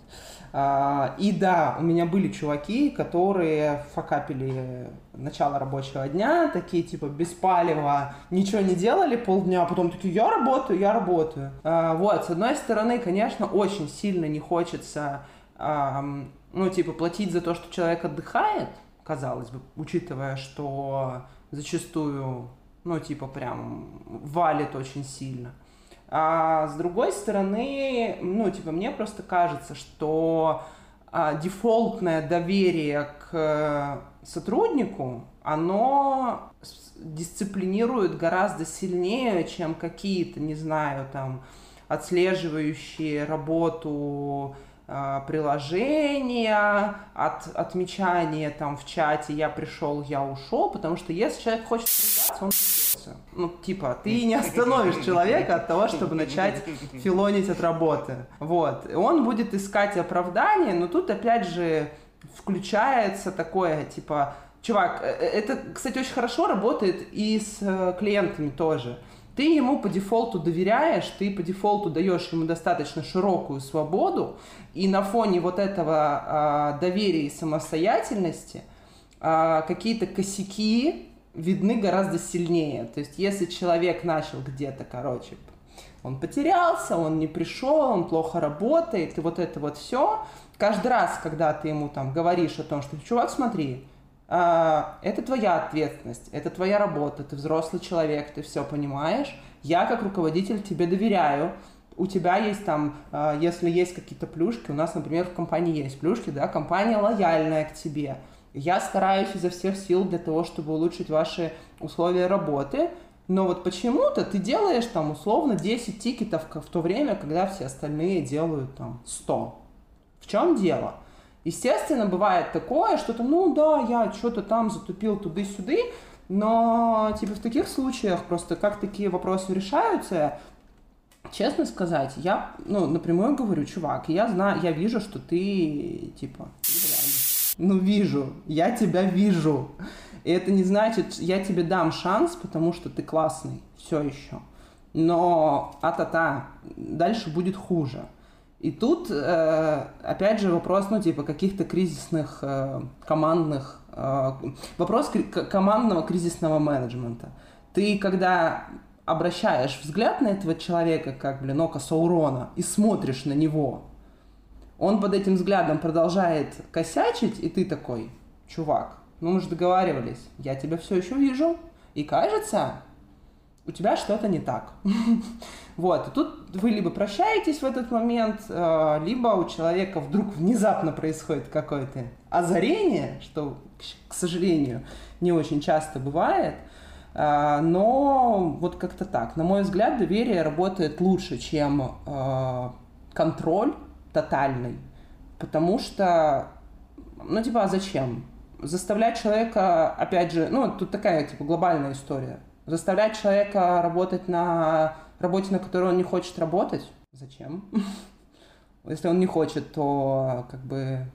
А, и да, у меня были чуваки, которые факапили начало рабочего дня, такие типа без палева, ничего не делали полдня, а потом такие, я работаю, я работаю. А, вот, с одной стороны, конечно, очень сильно не хочется, ну, типа, платить за то, что человек отдыхает, казалось бы, учитывая, что зачастую, ну, типа, прям валит очень сильно. А с другой стороны, ну, типа, мне просто кажется, что а, дефолтное доверие к сотруднику, оно дисциплинирует гораздо сильнее, чем какие-то, не знаю, там, отслеживающие работу э, приложения, от отмечания там в чате «я пришел, я ушел», потому что если человек хочет придаться, он придется. Ну, типа, ты не остановишь человека от того, чтобы начать филонить от работы. Вот. И он будет искать оправдание, но тут опять же включается такое, типа, чувак, э, э, это, кстати, очень хорошо работает и с э, клиентами тоже ты ему по дефолту доверяешь, ты по дефолту даешь ему достаточно широкую свободу, и на фоне вот этого а, доверия и самостоятельности а, какие-то косяки видны гораздо сильнее. То есть если человек начал где-то, короче, он потерялся, он не пришел, он плохо работает, и вот это вот все, каждый раз, когда ты ему там говоришь о том, что, чувак, смотри, а, это твоя ответственность, это твоя работа, ты взрослый человек, ты все понимаешь. Я как руководитель тебе доверяю. У тебя есть там, а, если есть какие-то плюшки, у нас, например, в компании есть плюшки, да, компания лояльная к тебе. Я стараюсь изо всех сил для того, чтобы улучшить ваши условия работы, но вот почему-то ты делаешь там условно 10 тикетов в то время, когда все остальные делают там 100. В чем дело? Естественно, бывает такое, что-то, ну да, я что-то там затупил туды-сюды, но типа в таких случаях просто как такие вопросы решаются, честно сказать, я, ну, напрямую говорю, чувак, я знаю, я вижу, что ты, типа, ну, вижу, я тебя вижу. И это не значит, я тебе дам шанс, потому что ты классный, все еще. Но, а-та-та, дальше будет хуже. И тут, э, опять же, вопрос, ну, типа, каких-то кризисных э, командных... Э, вопрос командного кризисного менеджмента. Ты, когда обращаешь взгляд на этого человека, как, блин, око Саурона, и смотришь на него, он под этим взглядом продолжает косячить, и ты такой, чувак, ну мы же договаривались, я тебя все еще вижу, и кажется, у тебя что-то не так. Вот, и тут вы либо прощаетесь в этот момент, э, либо у человека вдруг внезапно происходит какое-то озарение, что, к сожалению, не очень часто бывает, э, но вот как-то так. На мой взгляд, доверие работает лучше, чем э, контроль тотальный, потому что, ну, типа, а зачем? Заставлять человека, опять же, ну, тут такая, типа, глобальная история. Заставлять человека работать на работе, на которой он не хочет работать, зачем? Если он не хочет, то как бы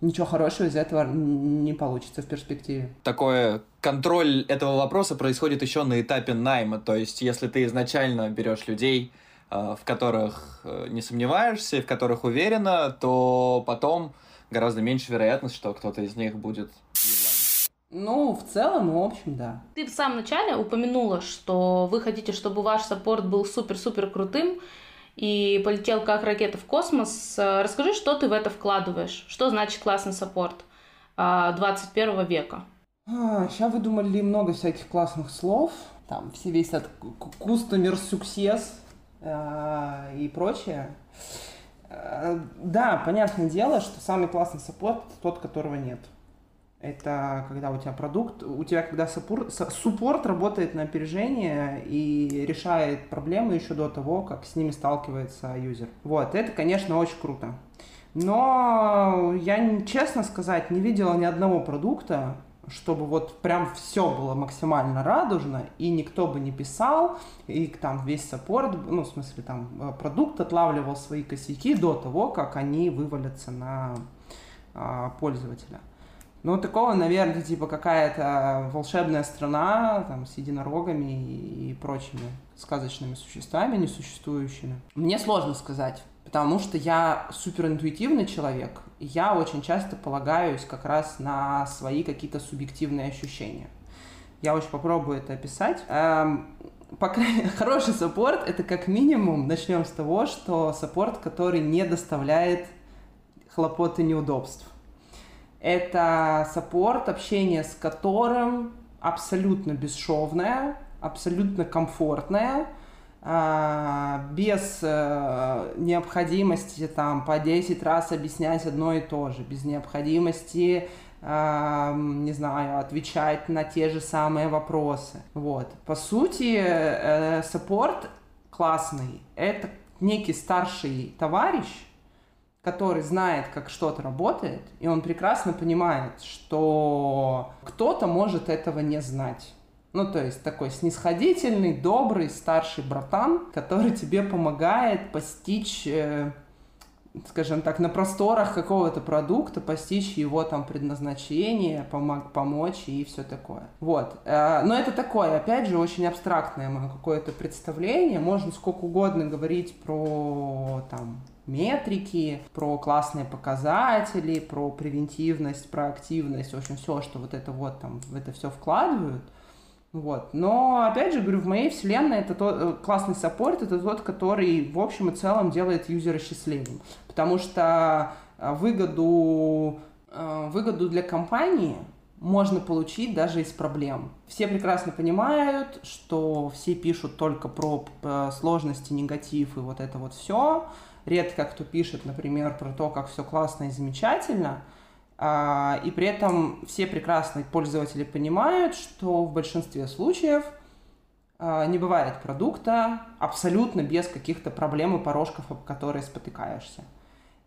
ничего хорошего из этого не получится в перспективе. Такое контроль этого вопроса происходит еще на этапе найма. То есть, если ты изначально берешь людей, в которых э, не сомневаешься, в которых уверена, то потом гораздо меньше вероятность, что кто-то из них будет ну, в целом, в общем, да. Ты в самом начале упомянула, что вы хотите, чтобы ваш support был супер-супер крутым и полетел как ракета в космос. Расскажи, что ты в это вкладываешь? Что значит классный support 21 а, века? А, сейчас выдумали много всяких классных слов. Там все весь от customer success э, и прочее. Э, да, понятное дело, что самый классный support тот, которого нет. Это когда у тебя продукт, у тебя когда support, support работает на опережение и решает проблемы еще до того, как с ними сталкивается юзер. Вот, это, конечно, очень круто. Но я, честно сказать, не видела ни одного продукта, чтобы вот прям все было максимально радужно, и никто бы не писал, и там весь саппорт, ну, в смысле, там, э, продукт отлавливал свои косяки до того, как они вывалятся на а, пользователя. Ну, такого, наверное, типа какая-то волшебная страна, там, с единорогами и, и прочими сказочными существами несуществующими. Мне сложно сказать, потому что я суперинтуитивный человек, я очень часто полагаюсь как раз на свои какие-то субъективные ощущения. Я очень попробую это описать. Эм, по крайней хороший support это как минимум, начнем с того, что support, который не доставляет хлопот и неудобств. Это support, общение с которым абсолютно бесшовное, абсолютно комфортное, без э, необходимости там по 10 раз объяснять одно и то же, без необходимости не знаю, отвечать на те же самые вопросы. Вот. По сути, э, саппорт классный. Это некий старший товарищ, который знает, как что-то работает, и он прекрасно понимает, что кто-то может этого не знать. Ну, то есть такой снисходительный, добрый, старший братан, который тебе помогает постичь э, скажем так, на просторах какого-то продукта постичь его там предназначение, помог, помочь и все такое. Вот. Э, но это такое, опять же, очень абстрактное мое какое-то представление. Можно сколько угодно говорить про там метрики, про классные показатели, про превентивность, про активность, в общем, все, что вот это вот там в это все вкладывают. Вот. Но, опять же, говорю, в моей вселенной это тот, э, классный саппорт, это тот, который в общем и целом делает юзера счастливым. Потому что э, выгоду, э, выгоду для компании можно получить даже из проблем. Все прекрасно понимают, что все пишут только про сложности, негатив и вот это вот все. Редко кто пишет, например, про то, как все классно и замечательно – и при этом все прекрасные пользователи понимают, что в большинстве случаев а, не бывает продукта абсолютно без каких-то проблем и порожков, об которые спотыкаешься.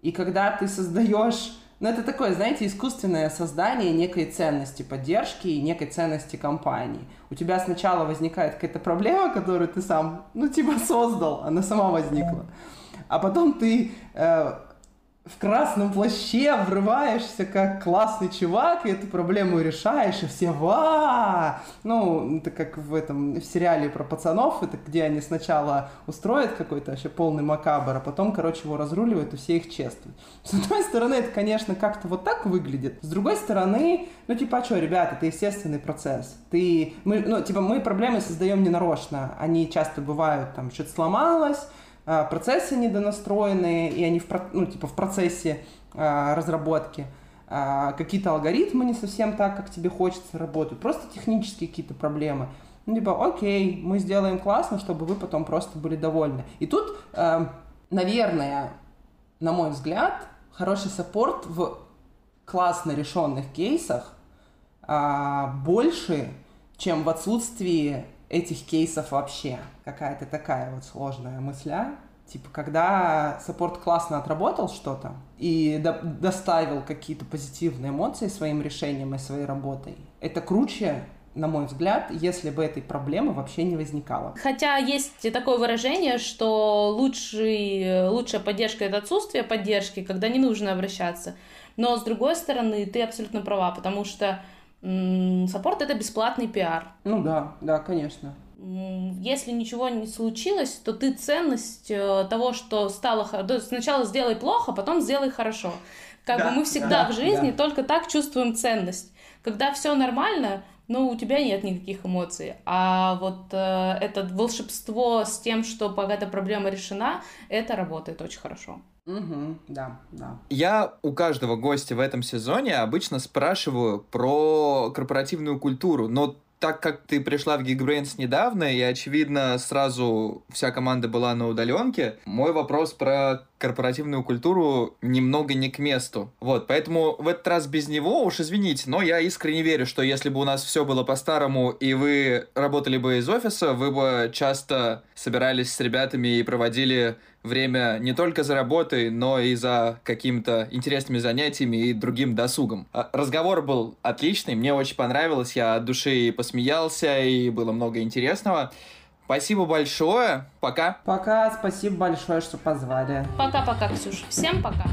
И когда ты создаешь, ну это такое, знаете, искусственное создание некой ценности поддержки и некой ценности компании. У тебя сначала возникает какая-то проблема, которую ты сам, ну типа создал, она сама возникла. А потом ты э, в красном плаще врываешься как классный чувак, и эту проблему решаешь, и все ва Ну, это как в этом в сериале про пацанов, это где они сначала устроят какой-то вообще полный макабр, а потом, короче, его разруливают, и все их чествуют. С одной стороны, это, конечно, как-то вот так выглядит. С другой стороны, ну, типа, а что, ребята, это естественный процесс. Ты, мы, ну, типа, мы проблемы создаем не нарочно. Они часто бывают, там, что-то сломалось, процессы недонастроенные, и они в, ну, типа в процессе а, разработки. А, какие-то алгоритмы не совсем так, как тебе хочется работают. Просто технические какие-то проблемы. Ну, типа, окей, мы сделаем классно, чтобы вы потом просто были довольны. И тут, наверное, на мой взгляд, хороший саппорт в классно решенных кейсах больше, чем в отсутствии этих кейсов вообще. Какая-то такая вот сложная мысля. Типа, когда саппорт классно отработал что-то и до доставил какие-то позитивные эмоции своим решением и своей работой, это круче, на мой взгляд, если бы этой проблемы вообще не возникало. Хотя есть такое выражение, что лучший, лучшая поддержка — это отсутствие поддержки, когда не нужно обращаться. Но, с другой стороны, ты абсолютно права, потому что Саппорт это бесплатный пиар. Ну да, да, конечно. Если ничего не случилось, то ты ценность э, того, что стало... Сначала сделай плохо, потом сделай хорошо. Как да, бы мы всегда да, в жизни да. только так чувствуем ценность. Когда все нормально, ну, у тебя нет никаких эмоций. А вот э, это волшебство с тем, что какая-то проблема решена, это работает очень хорошо. Угу, да, да. Я у каждого гостя в этом сезоне обычно спрашиваю про корпоративную культуру, но так как ты пришла в Geekbrains недавно, и, очевидно, сразу вся команда была на удаленке, мой вопрос про корпоративную культуру немного не к месту. Вот, поэтому в этот раз без него, уж извините, но я искренне верю, что если бы у нас все было по-старому, и вы работали бы из офиса, вы бы часто собирались с ребятами и проводили время не только за работой, но и за какими-то интересными занятиями и другим досугом. А, разговор был отличный, мне очень понравилось, я от души посмеялся, и было много интересного. Спасибо большое. Пока. Пока. Спасибо большое, что позвали. Пока-пока, Ксюша. Всем пока.